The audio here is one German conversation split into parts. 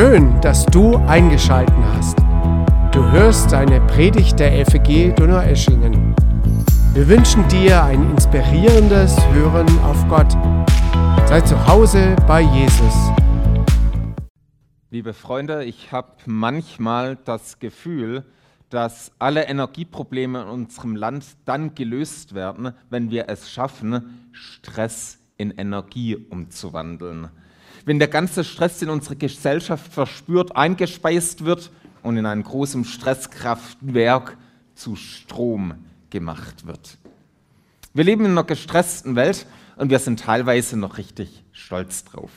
Schön, dass du eingeschalten hast. Du hörst eine Predigt der FG Donaueschingen. Wir wünschen dir ein inspirierendes Hören auf Gott. Sei zu Hause bei Jesus. Liebe Freunde, ich habe manchmal das Gefühl, dass alle Energieprobleme in unserem Land dann gelöst werden, wenn wir es schaffen, Stress in Energie umzuwandeln wenn der ganze Stress, den unsere Gesellschaft verspürt, eingespeist wird und in einem großen Stresskraftwerk zu Strom gemacht wird. Wir leben in einer gestressten Welt und wir sind teilweise noch richtig stolz drauf.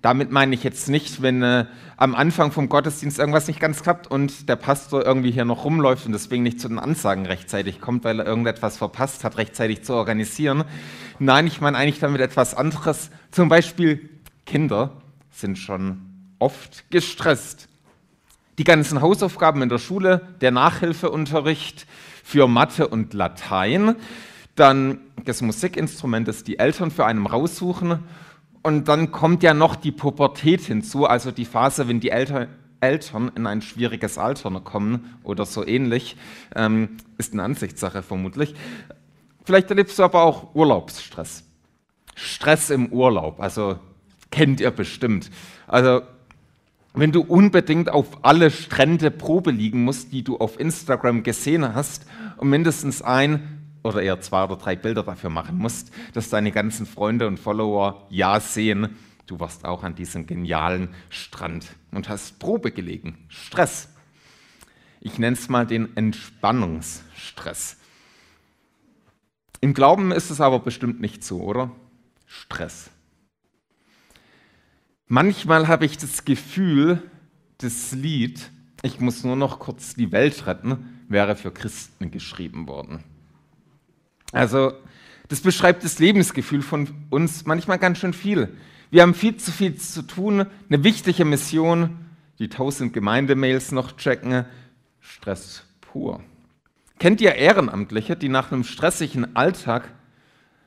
Damit meine ich jetzt nicht, wenn äh, am Anfang vom Gottesdienst irgendwas nicht ganz klappt und der Pastor irgendwie hier noch rumläuft und deswegen nicht zu den Ansagen rechtzeitig kommt, weil er irgendetwas verpasst hat, rechtzeitig zu organisieren. Nein, ich meine eigentlich damit etwas anderes. Zum Beispiel Kinder sind schon oft gestresst. Die ganzen Hausaufgaben in der Schule, der Nachhilfeunterricht für Mathe und Latein, dann das Musikinstrument, das die Eltern für einen raussuchen und dann kommt ja noch die Pubertät hinzu, also die Phase, wenn die Eltern, Eltern in ein schwieriges Alter kommen oder so ähnlich, ähm, ist eine Ansichtssache vermutlich. Vielleicht erlebst du aber auch Urlaubsstress. Stress im Urlaub, also kennt ihr bestimmt. Also wenn du unbedingt auf alle Strände Probe liegen musst, die du auf Instagram gesehen hast und mindestens ein oder eher zwei oder drei Bilder dafür machen musst, dass deine ganzen Freunde und Follower ja sehen, du warst auch an diesem genialen Strand und hast Probe gelegen. Stress. Ich nenne es mal den Entspannungsstress. Im Glauben ist es aber bestimmt nicht so, oder? Stress. Manchmal habe ich das Gefühl, das Lied, ich muss nur noch kurz die Welt retten, wäre für Christen geschrieben worden. Also, das beschreibt das Lebensgefühl von uns manchmal ganz schön viel. Wir haben viel zu viel zu tun, eine wichtige Mission, die tausend Gemeindemails noch checken, Stress pur. Kennt ihr Ehrenamtliche, die nach einem stressigen Alltag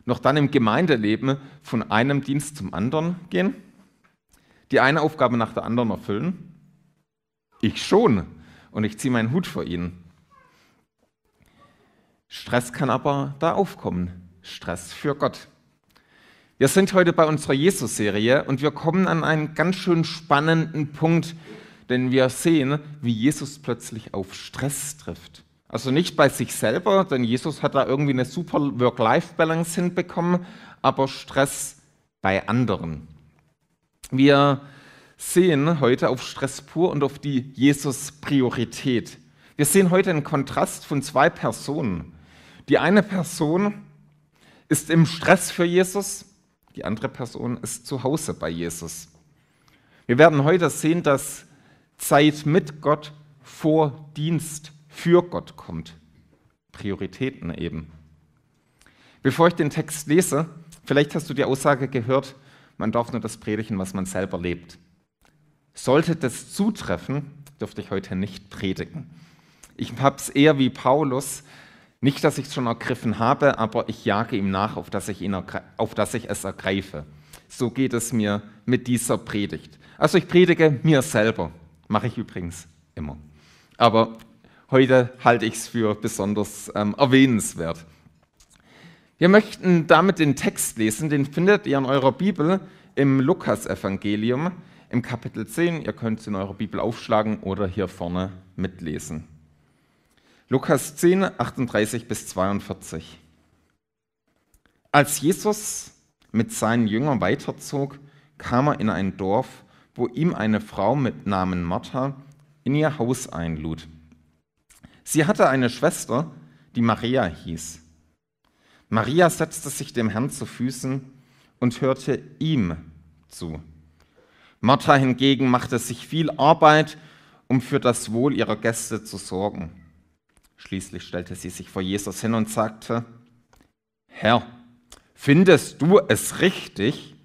noch dann im Gemeindeleben von einem Dienst zum anderen gehen? Die eine Aufgabe nach der anderen erfüllen? Ich schon. Und ich ziehe meinen Hut vor ihnen. Stress kann aber da aufkommen. Stress für Gott. Wir sind heute bei unserer Jesus-Serie und wir kommen an einen ganz schön spannenden Punkt, denn wir sehen, wie Jesus plötzlich auf Stress trifft. Also nicht bei sich selber, denn Jesus hat da irgendwie eine super Work-Life-Balance hinbekommen, aber Stress bei anderen. Wir sehen heute auf Stress pur und auf die Jesus-Priorität. Wir sehen heute einen Kontrast von zwei Personen. Die eine Person ist im Stress für Jesus, die andere Person ist zu Hause bei Jesus. Wir werden heute sehen, dass Zeit mit Gott vor Dienst für Gott kommt. Prioritäten eben. Bevor ich den Text lese, vielleicht hast du die Aussage gehört, man darf nur das predigen, was man selber lebt. Sollte das zutreffen, dürfte ich heute nicht predigen. Ich habe es eher wie Paulus, nicht, dass ich es schon ergriffen habe, aber ich jage ihm nach, auf dass, ich ihn auf dass ich es ergreife. So geht es mir mit dieser Predigt. Also ich predige mir selber, mache ich übrigens immer. Aber heute halte ich es für besonders ähm, erwähnenswert. Wir möchten damit den Text lesen, den findet ihr in eurer Bibel im Lukasevangelium im Kapitel 10. Ihr könnt es in eurer Bibel aufschlagen oder hier vorne mitlesen. Lukas 10, 38 bis 42. Als Jesus mit seinen Jüngern weiterzog, kam er in ein Dorf, wo ihm eine Frau mit Namen Martha in ihr Haus einlud. Sie hatte eine Schwester, die Maria hieß. Maria setzte sich dem Herrn zu Füßen und hörte ihm zu. Martha hingegen machte sich viel Arbeit, um für das Wohl ihrer Gäste zu sorgen. Schließlich stellte sie sich vor Jesus hin und sagte, Herr, findest du es richtig,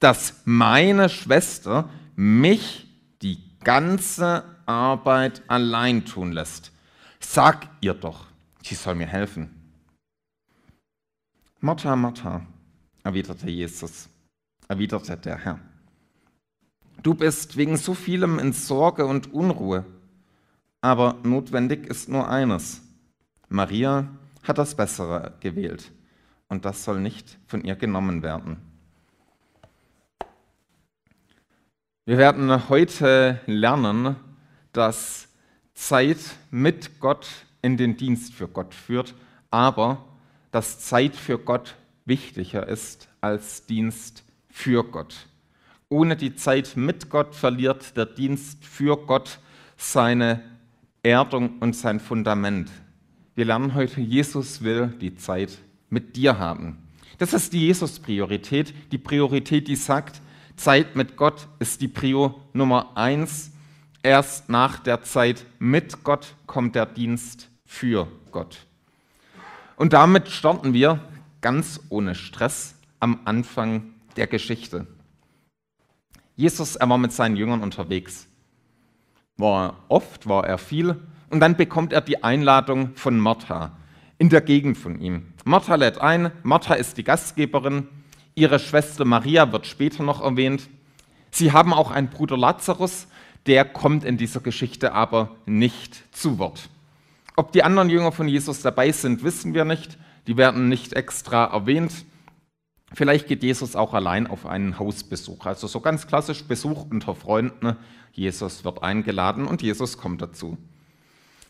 dass meine Schwester mich die ganze Arbeit allein tun lässt? Sag ihr doch, sie soll mir helfen. Martha, Martha, erwiderte Jesus, erwiderte der Herr. Du bist wegen so vielem in Sorge und Unruhe. Aber notwendig ist nur eines. Maria hat das Bessere gewählt und das soll nicht von ihr genommen werden. Wir werden heute lernen, dass Zeit mit Gott in den Dienst für Gott führt, aber dass Zeit für Gott wichtiger ist als Dienst für Gott. Ohne die Zeit mit Gott verliert der Dienst für Gott seine Erdung und sein Fundament. Wir lernen heute, Jesus will die Zeit mit dir haben. Das ist die Jesus-Priorität, die Priorität, die sagt, Zeit mit Gott ist die Prio Nummer eins. Erst nach der Zeit mit Gott kommt der Dienst für Gott. Und damit starten wir ganz ohne Stress am Anfang der Geschichte. Jesus, er war mit seinen Jüngern unterwegs. War oft, war er viel. Und dann bekommt er die Einladung von Martha in der Gegend von ihm. Martha lädt ein, Martha ist die Gastgeberin, ihre Schwester Maria wird später noch erwähnt. Sie haben auch einen Bruder Lazarus, der kommt in dieser Geschichte aber nicht zu Wort. Ob die anderen Jünger von Jesus dabei sind, wissen wir nicht. Die werden nicht extra erwähnt. Vielleicht geht Jesus auch allein auf einen Hausbesuch. Also so ganz klassisch Besuch unter Freunden. Jesus wird eingeladen und Jesus kommt dazu.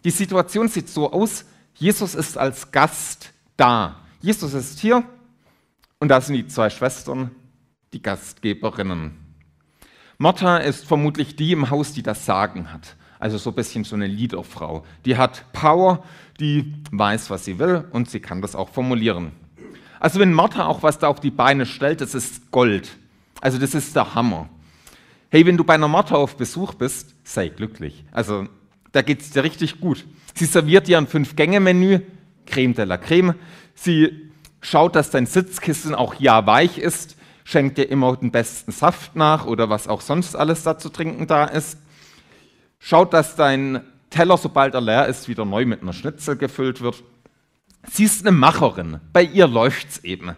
Die Situation sieht so aus, Jesus ist als Gast da. Jesus ist hier und da sind die zwei Schwestern, die Gastgeberinnen. Martha ist vermutlich die im Haus, die das Sagen hat. Also so ein bisschen so eine Liederfrau. Die hat Power, die weiß, was sie will und sie kann das auch formulieren. Also wenn Martha auch was da auf die Beine stellt, das ist Gold. Also das ist der Hammer. Hey, wenn du bei einer Martha auf Besuch bist, sei glücklich. Also da geht es dir richtig gut. Sie serviert dir ein Fünf-Gänge-Menü, Creme de la Creme. Sie schaut, dass dein Sitzkissen auch ja weich ist, schenkt dir immer den besten Saft nach oder was auch sonst alles da zu trinken da ist. Schaut, dass dein Teller, sobald er leer ist, wieder neu mit einer Schnitzel gefüllt wird. Sie ist eine Macherin. Bei ihr läuft es eben.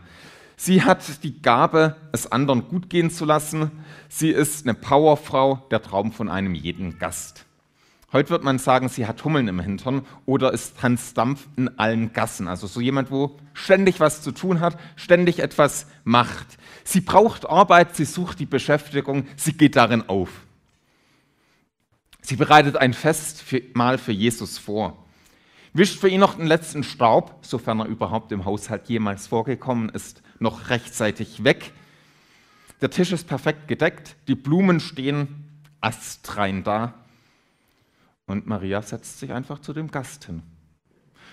Sie hat die Gabe, es anderen gut gehen zu lassen. Sie ist eine Powerfrau, der Traum von einem jeden Gast. Heute wird man sagen, sie hat Hummeln im Hintern oder ist Hans Dampf in allen Gassen. Also so jemand, wo ständig was zu tun hat, ständig etwas macht. Sie braucht Arbeit, sie sucht die Beschäftigung, sie geht darin auf. Sie bereitet ein Fest für, mal für Jesus vor wischt für ihn noch den letzten Staub, sofern er überhaupt im Haushalt jemals vorgekommen ist, noch rechtzeitig weg. Der Tisch ist perfekt gedeckt, die Blumen stehen astrein da. Und Maria setzt sich einfach zu dem Gast hin.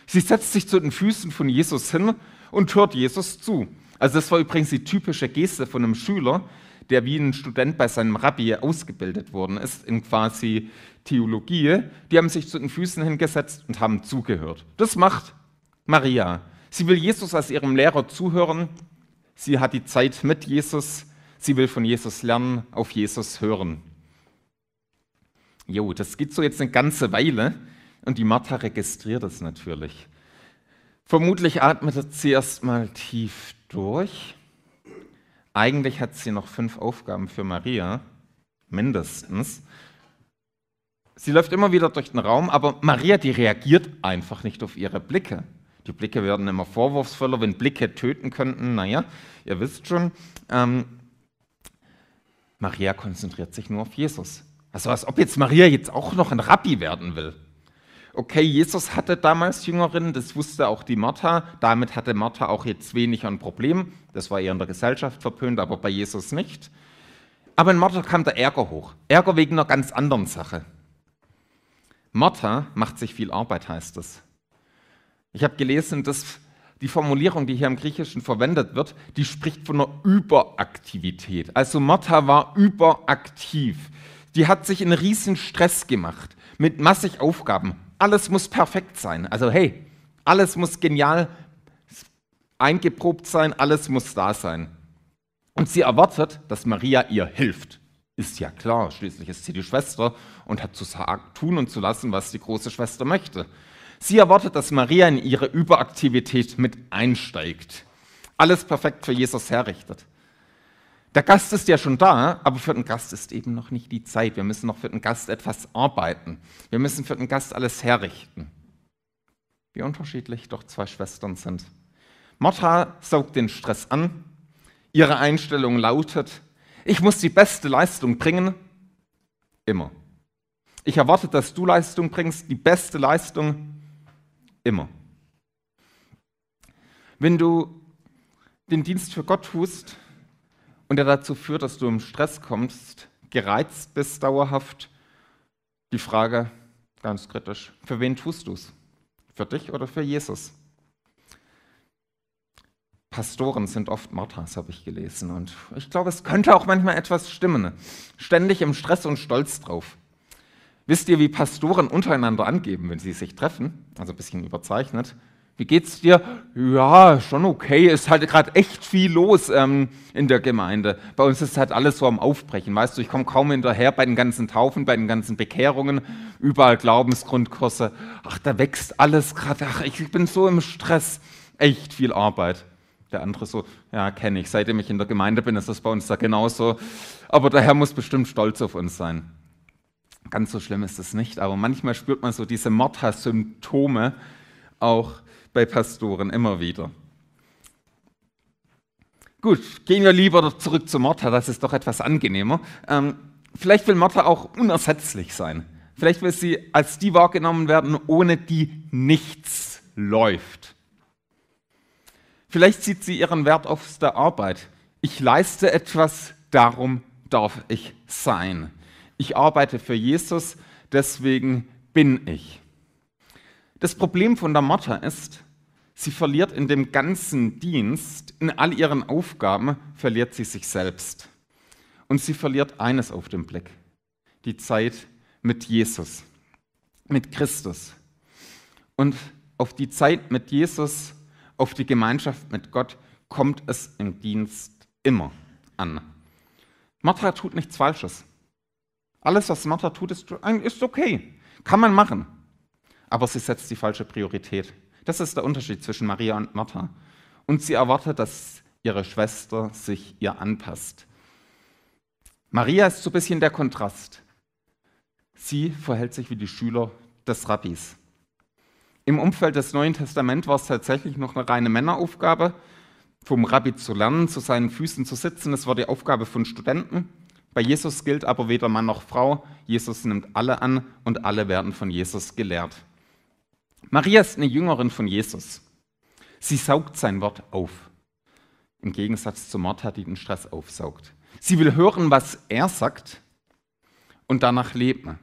Sie setzt sich zu den Füßen von Jesus hin und hört Jesus zu. Also das war übrigens die typische Geste von einem Schüler, der wie ein Student bei seinem Rabbi ausgebildet worden ist in quasi Theologie, die haben sich zu den Füßen hingesetzt und haben zugehört. Das macht Maria. Sie will Jesus als ihrem Lehrer zuhören. Sie hat die Zeit mit Jesus. Sie will von Jesus lernen, auf Jesus hören. Jo, das geht so jetzt eine ganze Weile und die Martha registriert es natürlich. Vermutlich atmet sie erst mal tief durch. Eigentlich hat sie noch fünf Aufgaben für Maria, mindestens. Sie läuft immer wieder durch den Raum, aber Maria, die reagiert einfach nicht auf ihre Blicke. Die Blicke werden immer vorwurfsvoller, wenn Blicke töten könnten. Naja, ihr wisst schon. Ähm, Maria konzentriert sich nur auf Jesus. Also als ob jetzt Maria jetzt auch noch ein Rabbi werden will. Okay, Jesus hatte damals Jüngerinnen, das wusste auch die Martha. Damit hatte Martha auch jetzt weniger ein Problem. Das war eher in der Gesellschaft verpönt, aber bei Jesus nicht. Aber in Martha kam der Ärger hoch. Ärger wegen einer ganz anderen Sache. Martha macht sich viel Arbeit, heißt es. Ich habe gelesen, dass die Formulierung, die hier im Griechischen verwendet wird, die spricht von einer Überaktivität. Also Martha war überaktiv. Die hat sich in riesen Stress gemacht mit massig Aufgaben. Alles muss perfekt sein. Also hey, alles muss genial eingeprobt sein, alles muss da sein. Und sie erwartet, dass Maria ihr hilft. Ist ja klar, schließlich ist sie die Schwester und hat zu tun und zu lassen, was die große Schwester möchte. Sie erwartet, dass Maria in ihre Überaktivität mit einsteigt. Alles perfekt für Jesus herrichtet. Der Gast ist ja schon da, aber für den Gast ist eben noch nicht die Zeit. Wir müssen noch für den Gast etwas arbeiten. Wir müssen für den Gast alles herrichten. Wie unterschiedlich doch zwei Schwestern sind. Martha saugt den Stress an. Ihre Einstellung lautet, ich muss die beste Leistung bringen, immer. Ich erwarte, dass du Leistung bringst, die beste Leistung, immer. Wenn du den Dienst für Gott tust und er dazu führt, dass du im Stress kommst, gereizt bist dauerhaft, die Frage ganz kritisch, für wen tust du es? Für dich oder für Jesus? Pastoren sind oft Marthas, habe ich gelesen. Und ich glaube, es könnte auch manchmal etwas stimmen. Ständig im Stress und Stolz drauf. Wisst ihr, wie Pastoren untereinander angeben, wenn sie sich treffen? Also ein bisschen überzeichnet. Wie geht's dir? Ja, schon okay. Ist halt gerade echt viel los ähm, in der Gemeinde. Bei uns ist halt alles so am Aufbrechen. Weißt du, ich komme kaum hinterher bei den ganzen Taufen, bei den ganzen Bekehrungen, überall Glaubensgrundkurse. Ach, da wächst alles gerade. Ach, ich bin so im Stress. Echt viel Arbeit. Der andere so, ja, kenne ich. Seitdem ich in der Gemeinde bin, ist das bei uns da genauso. Aber der Herr muss bestimmt stolz auf uns sein. Ganz so schlimm ist es nicht, aber manchmal spürt man so diese Martha-Symptome auch bei Pastoren immer wieder. Gut, gehen wir lieber zurück zu Martha, das ist doch etwas angenehmer. Ähm, vielleicht will Martha auch unersetzlich sein. Vielleicht will sie als die wahrgenommen werden, ohne die nichts läuft. Vielleicht sieht sie ihren Wert auf der Arbeit. Ich leiste etwas, darum darf ich sein. Ich arbeite für Jesus, deswegen bin ich. Das Problem von der Martha ist, Sie verliert in dem ganzen Dienst, in all ihren Aufgaben, verliert sie sich selbst. Und sie verliert eines auf den Blick, die Zeit mit Jesus, mit Christus. Und auf die Zeit mit Jesus, auf die Gemeinschaft mit Gott kommt es im Dienst immer an. Martha tut nichts Falsches. Alles, was Martha tut, ist okay. Kann man machen. Aber sie setzt die falsche Priorität. Das ist der Unterschied zwischen Maria und Martha. Und sie erwartet, dass ihre Schwester sich ihr anpasst. Maria ist so ein bisschen der Kontrast. Sie verhält sich wie die Schüler des Rabbis. Im Umfeld des Neuen Testaments war es tatsächlich noch eine reine Männeraufgabe, vom Rabbi zu lernen, zu seinen Füßen zu sitzen. Das war die Aufgabe von Studenten. Bei Jesus gilt aber weder Mann noch Frau. Jesus nimmt alle an und alle werden von Jesus gelehrt. Maria ist eine Jüngerin von Jesus. Sie saugt sein Wort auf. Im Gegensatz zu Martha, die den Stress aufsaugt. Sie will hören, was er sagt und danach leben.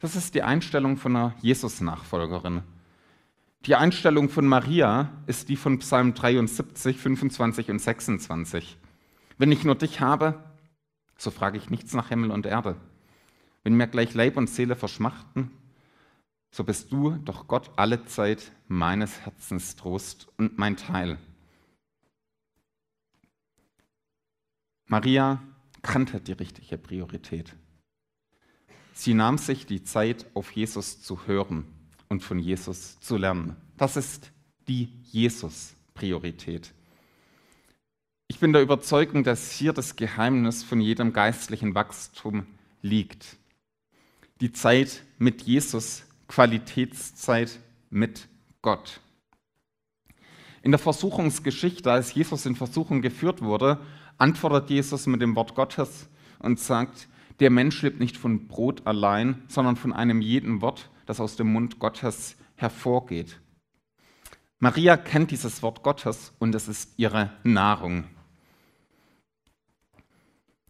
Das ist die Einstellung von einer Jesus-Nachfolgerin. Die Einstellung von Maria ist die von Psalm 73, 25 und 26. Wenn ich nur dich habe, so frage ich nichts nach Himmel und Erde. Wenn mir gleich Leib und Seele verschmachten, so bist du doch Gott alle Zeit meines Herzens Trost und mein Teil. Maria kannte die richtige Priorität. Sie nahm sich die Zeit, auf Jesus zu hören und von Jesus zu lernen. Das ist die Jesus-Priorität. Ich bin der Überzeugung, dass hier das Geheimnis von jedem geistlichen Wachstum liegt. Die Zeit mit Jesus Qualitätszeit mit Gott. In der Versuchungsgeschichte, als Jesus in Versuchung geführt wurde, antwortet Jesus mit dem Wort Gottes und sagt, der Mensch lebt nicht von Brot allein, sondern von einem jeden Wort, das aus dem Mund Gottes hervorgeht. Maria kennt dieses Wort Gottes und es ist ihre Nahrung.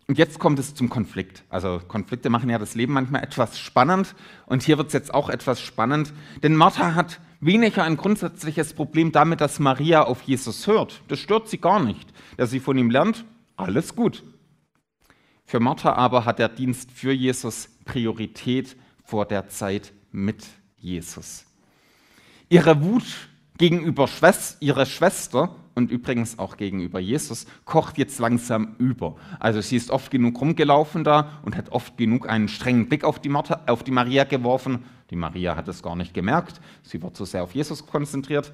Und jetzt kommt es zum Konflikt. Also Konflikte machen ja das Leben manchmal etwas spannend und hier wird es jetzt auch etwas spannend, denn Martha hat weniger ein grundsätzliches Problem damit, dass Maria auf Jesus hört. Das stört sie gar nicht. Dass sie von ihm lernt, alles gut. Für Martha aber hat der Dienst für Jesus Priorität vor der Zeit mit Jesus. Ihre Wut gegenüber Schwester, ihrer Schwester und übrigens auch gegenüber Jesus, kocht jetzt langsam über. Also sie ist oft genug rumgelaufen da und hat oft genug einen strengen Blick auf die, Martha, auf die Maria geworfen. Die Maria hat es gar nicht gemerkt, sie war zu sehr auf Jesus konzentriert.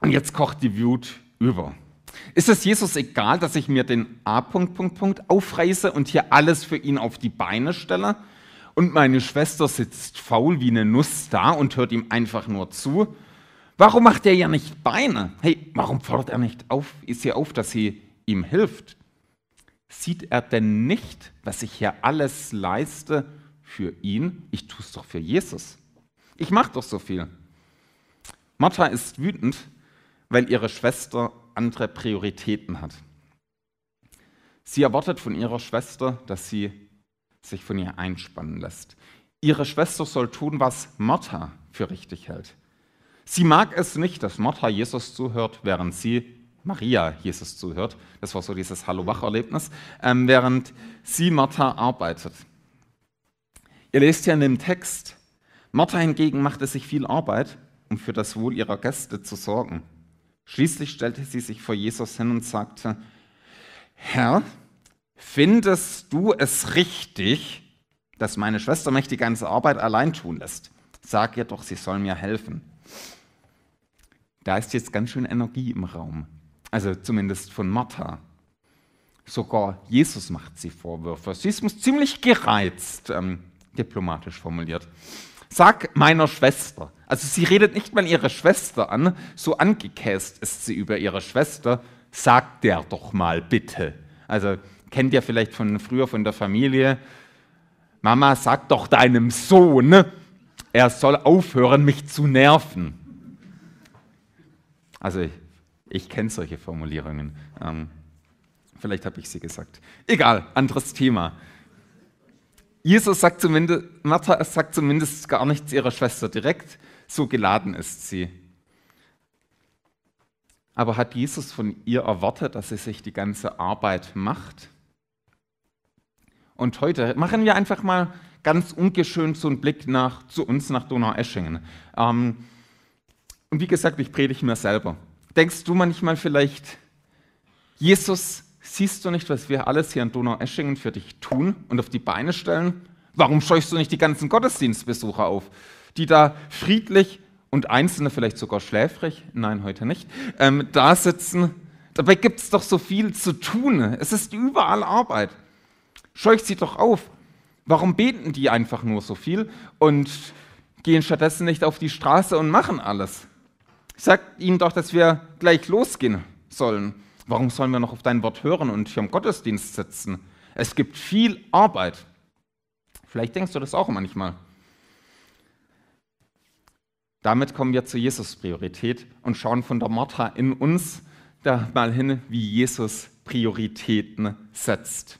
Und jetzt kocht die Wut über. Ist es Jesus egal, dass ich mir den A. Punkt, Punkt, Punkt aufreiße und hier alles für ihn auf die Beine stelle? Und meine Schwester sitzt faul wie eine Nuss da und hört ihm einfach nur zu? Warum macht er ja nicht Beine? Hey, warum fordert er nicht auf, ist sie auf, dass sie ihm hilft? Sieht er denn nicht, was ich hier alles leiste für ihn? Ich tue es doch für Jesus. Ich mache doch so viel. Martha ist wütend, weil ihre Schwester andere Prioritäten hat. Sie erwartet von ihrer Schwester, dass sie sich von ihr einspannen lässt. Ihre Schwester soll tun, was Martha für richtig hält. Sie mag es nicht, dass Martha Jesus zuhört, während sie Maria Jesus zuhört. Das war so dieses Hallo-Wach-Erlebnis, ähm, während sie Martha arbeitet. Ihr lest ja in dem Text, Martha hingegen machte sich viel Arbeit, um für das Wohl ihrer Gäste zu sorgen. Schließlich stellte sie sich vor Jesus hin und sagte, Herr, findest du es richtig, dass meine Schwester mich die ganze Arbeit allein tun lässt? Sag ihr doch, sie soll mir helfen. Da ist jetzt ganz schön Energie im Raum. Also zumindest von Martha. Sogar Jesus macht sie Vorwürfe. Sie ist ziemlich gereizt, ähm, diplomatisch formuliert. Sag meiner Schwester. Also sie redet nicht mal ihre Schwester an, so angekäst ist sie über ihre Schwester. Sag der doch mal bitte. Also kennt ihr vielleicht von früher von der Familie. Mama, sag doch deinem Sohn, er soll aufhören, mich zu nerven. Also ich, ich kenne solche Formulierungen. Ähm, vielleicht habe ich sie gesagt. Egal, anderes Thema. Jesus sagt zumindest, Martha sagt zumindest gar nichts ihrer Schwester direkt, so geladen ist sie. Aber hat Jesus von ihr erwartet, dass sie sich die ganze Arbeit macht? Und heute machen wir einfach mal ganz ungeschönt so einen Blick nach, zu uns nach Donaueschingen. Ähm, und wie gesagt, ich predige mir selber. Denkst du manchmal vielleicht, Jesus Siehst du nicht, was wir alles hier in Donaueschingen für dich tun und auf die Beine stellen? Warum scheuchst du nicht die ganzen Gottesdienstbesucher auf, die da friedlich und Einzelne vielleicht sogar schläfrig, nein, heute nicht, ähm, da sitzen? Dabei gibt es doch so viel zu tun. Es ist überall Arbeit. Scheucht sie doch auf. Warum beten die einfach nur so viel und gehen stattdessen nicht auf die Straße und machen alles? Sagt ihnen doch, dass wir gleich losgehen sollen. Warum sollen wir noch auf dein Wort hören und hier im Gottesdienst sitzen? Es gibt viel Arbeit. Vielleicht denkst du das auch manchmal. Damit kommen wir zur Jesus-Priorität und schauen von der Martha in uns da mal hin, wie Jesus Prioritäten setzt.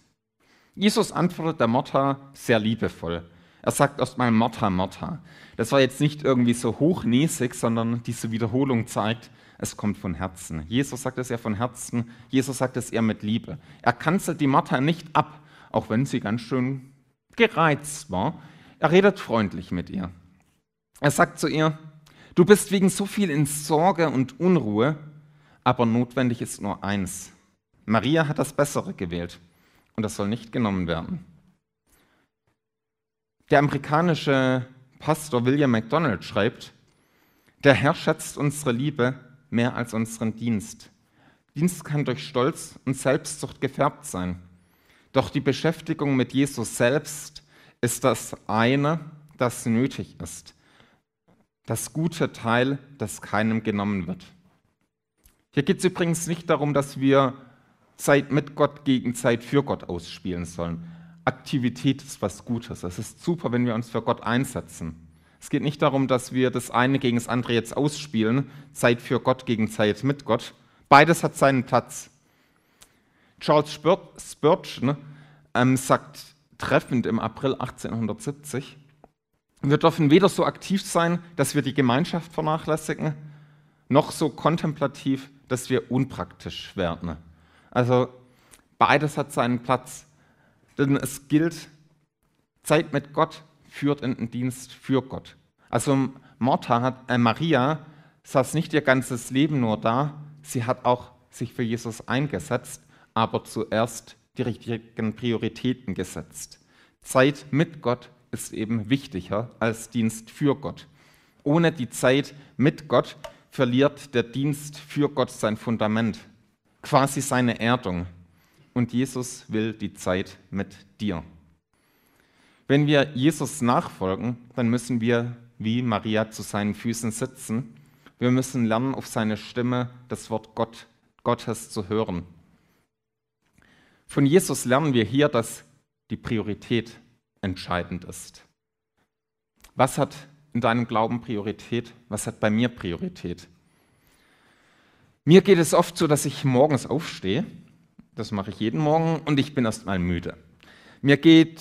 Jesus antwortet der Martha sehr liebevoll. Er sagt erstmal Martha, Martha. Das war jetzt nicht irgendwie so hochnäsig, sondern diese Wiederholung zeigt, es kommt von Herzen. Jesus sagt es ja von Herzen, Jesus sagt es eher mit Liebe. Er kanzelt die Martha nicht ab, auch wenn sie ganz schön gereizt war. Er redet freundlich mit ihr. Er sagt zu ihr, du bist wegen so viel in Sorge und Unruhe, aber notwendig ist nur eins. Maria hat das Bessere gewählt und das soll nicht genommen werden. Der amerikanische Pastor William MacDonald schreibt, der Herr schätzt unsere Liebe mehr als unseren Dienst. Dienst kann durch Stolz und Selbstsucht gefärbt sein. Doch die Beschäftigung mit Jesus selbst ist das eine, das nötig ist. Das gute Teil, das keinem genommen wird. Hier geht es übrigens nicht darum, dass wir Zeit mit Gott gegen Zeit für Gott ausspielen sollen. Aktivität ist was Gutes. Es ist super, wenn wir uns für Gott einsetzen. Es geht nicht darum, dass wir das eine gegen das andere jetzt ausspielen, Zeit für Gott gegen Zeit mit Gott. Beides hat seinen Platz. Charles Spurgeon ähm, sagt treffend im April 1870, wir dürfen weder so aktiv sein, dass wir die Gemeinschaft vernachlässigen, noch so kontemplativ, dass wir unpraktisch werden. Also beides hat seinen Platz. Denn es gilt, Zeit mit Gott führt in den Dienst für Gott. Also Martha hat, äh, Maria saß nicht ihr ganzes Leben nur da, sie hat auch sich für Jesus eingesetzt, aber zuerst die richtigen Prioritäten gesetzt. Zeit mit Gott ist eben wichtiger als Dienst für Gott. Ohne die Zeit mit Gott verliert der Dienst für Gott sein Fundament. quasi seine Erdung. Und Jesus will die Zeit mit dir. Wenn wir Jesus nachfolgen, dann müssen wir wie Maria zu seinen Füßen sitzen. Wir müssen lernen, auf seine Stimme das Wort Gott, Gottes zu hören. Von Jesus lernen wir hier, dass die Priorität entscheidend ist. Was hat in deinem Glauben Priorität? Was hat bei mir Priorität? Mir geht es oft so, dass ich morgens aufstehe, das mache ich jeden Morgen, und ich bin erstmal müde. Mir geht,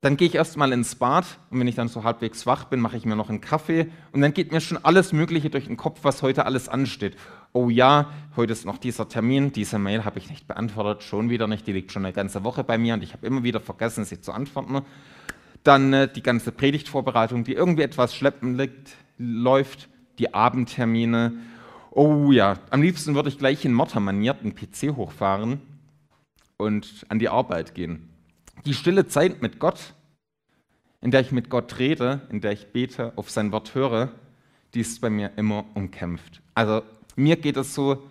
dann gehe ich erstmal ins Bad und wenn ich dann so halbwegs wach bin, mache ich mir noch einen Kaffee und dann geht mir schon alles Mögliche durch den Kopf, was heute alles ansteht. Oh ja, heute ist noch dieser Termin, diese Mail habe ich nicht beantwortet, schon wieder nicht, die liegt schon eine ganze Woche bei mir und ich habe immer wieder vergessen, sie zu antworten. Dann äh, die ganze Predigtvorbereitung, die irgendwie etwas schleppend liegt, läuft, die Abendtermine Oh ja, am liebsten würde ich gleich in Mördermanier den PC hochfahren und an die Arbeit gehen. Die stille Zeit mit Gott, in der ich mit Gott rede, in der ich bete, auf sein Wort höre, die ist bei mir immer umkämpft. Also mir geht es so,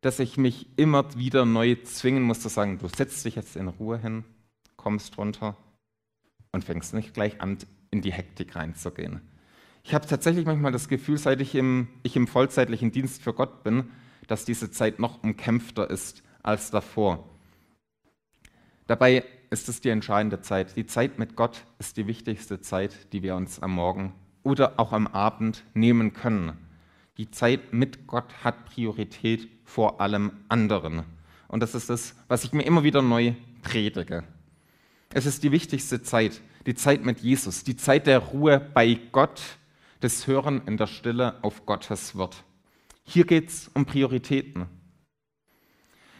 dass ich mich immer wieder neu zwingen muss zu sagen, du setzt dich jetzt in Ruhe hin, kommst runter und fängst nicht gleich an, in die Hektik reinzugehen. Ich habe tatsächlich manchmal das Gefühl, seit ich im, ich im vollzeitlichen Dienst für Gott bin, dass diese Zeit noch umkämpfter ist als davor. Dabei ist es die entscheidende Zeit. Die Zeit mit Gott ist die wichtigste Zeit, die wir uns am Morgen oder auch am Abend nehmen können. Die Zeit mit Gott hat Priorität vor allem anderen. Und das ist das, was ich mir immer wieder neu predige. Es ist die wichtigste Zeit, die Zeit mit Jesus, die Zeit der Ruhe bei Gott, das Hören in der Stille auf Gottes Wort. Hier geht es um Prioritäten.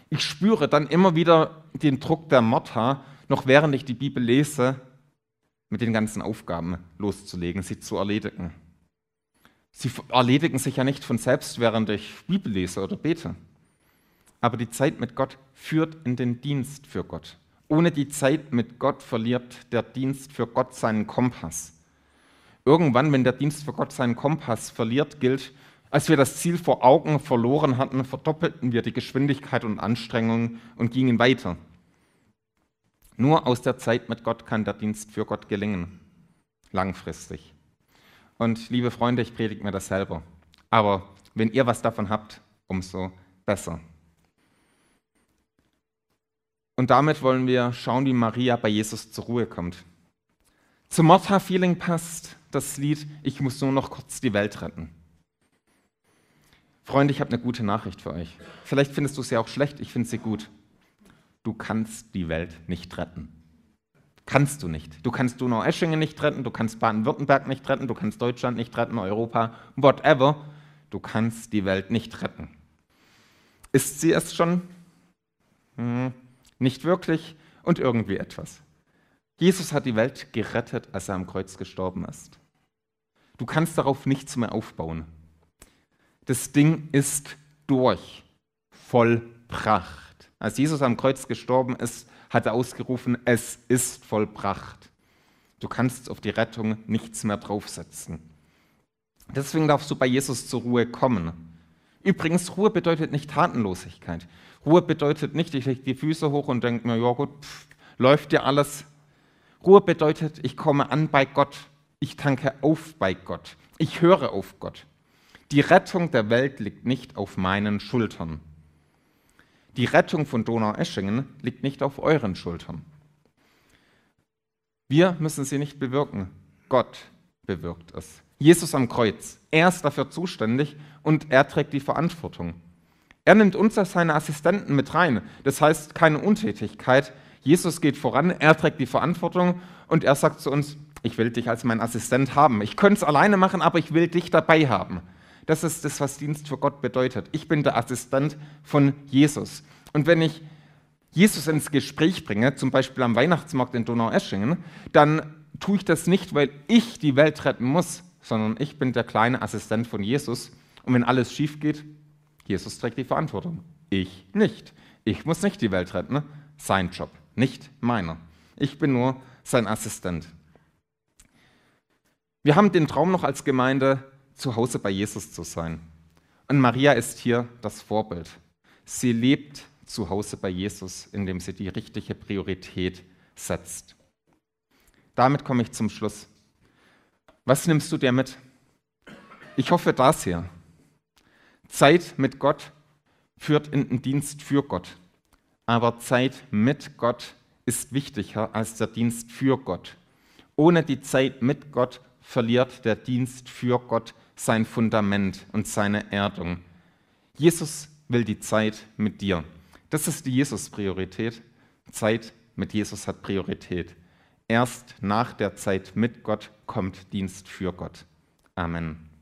Ich spüre dann immer wieder den Druck der Martha, noch während ich die Bibel lese, mit den ganzen Aufgaben loszulegen, sie zu erledigen. Sie erledigen sich ja nicht von selbst, während ich Bibel lese oder bete. Aber die Zeit mit Gott führt in den Dienst für Gott. Ohne die Zeit mit Gott verliert der Dienst für Gott seinen Kompass. Irgendwann, wenn der Dienst für Gott seinen Kompass verliert, gilt, als wir das Ziel vor Augen verloren hatten, verdoppelten wir die Geschwindigkeit und Anstrengung und gingen weiter. Nur aus der Zeit mit Gott kann der Dienst für Gott gelingen, langfristig. Und liebe Freunde, ich predige mir das selber. Aber wenn ihr was davon habt, umso besser. Und damit wollen wir schauen, wie Maria bei Jesus zur Ruhe kommt. Zum Martha-Feeling passt das Lied Ich muss nur noch kurz die Welt retten. Freunde, ich habe eine gute Nachricht für euch. Vielleicht findest du sie auch schlecht, ich finde sie gut. Du kannst die Welt nicht retten. Kannst du nicht. Du kannst Donau-Eschingen nicht retten, du kannst Baden-Württemberg nicht retten, du kannst Deutschland nicht retten, Europa, whatever. Du kannst die Welt nicht retten. Ist sie es schon? Hm, nicht wirklich und irgendwie etwas. Jesus hat die Welt gerettet, als er am Kreuz gestorben ist. Du kannst darauf nichts mehr aufbauen. Das Ding ist durch, vollbracht. Als Jesus am Kreuz gestorben ist, hat er ausgerufen, es ist vollbracht. Du kannst auf die Rettung nichts mehr draufsetzen. Deswegen darfst du bei Jesus zur Ruhe kommen. Übrigens, Ruhe bedeutet nicht Tatenlosigkeit. Ruhe bedeutet nicht, ich lege die Füße hoch und denke mir, ja gut, pff, läuft ja alles, Ruhe bedeutet, ich komme an bei Gott, ich tanke auf bei Gott, ich höre auf Gott. Die Rettung der Welt liegt nicht auf meinen Schultern. Die Rettung von Donaueschingen liegt nicht auf euren Schultern. Wir müssen sie nicht bewirken. Gott bewirkt es. Jesus am Kreuz. Er ist dafür zuständig und er trägt die Verantwortung. Er nimmt uns als seine Assistenten mit rein. Das heißt keine Untätigkeit, Jesus geht voran, er trägt die Verantwortung und er sagt zu uns, ich will dich als mein Assistent haben. Ich könnte es alleine machen, aber ich will dich dabei haben. Das ist das, was Dienst für Gott bedeutet. Ich bin der Assistent von Jesus. Und wenn ich Jesus ins Gespräch bringe, zum Beispiel am Weihnachtsmarkt in Donaueschingen, dann tue ich das nicht, weil ich die Welt retten muss, sondern ich bin der kleine Assistent von Jesus. Und wenn alles schief geht, Jesus trägt die Verantwortung. Ich nicht. Ich muss nicht die Welt retten, sein Job nicht meiner. Ich bin nur sein Assistent. Wir haben den Traum noch als Gemeinde, zu Hause bei Jesus zu sein. Und Maria ist hier das Vorbild. sie lebt zu Hause bei Jesus, indem sie die richtige Priorität setzt. Damit komme ich zum Schluss. Was nimmst du dir mit? Ich hoffe das hier. Zeit mit Gott führt in den Dienst für Gott. Aber Zeit mit Gott ist wichtiger als der Dienst für Gott. Ohne die Zeit mit Gott verliert der Dienst für Gott sein Fundament und seine Erdung. Jesus will die Zeit mit dir. Das ist die Jesus-Priorität. Zeit mit Jesus hat Priorität. Erst nach der Zeit mit Gott kommt Dienst für Gott. Amen.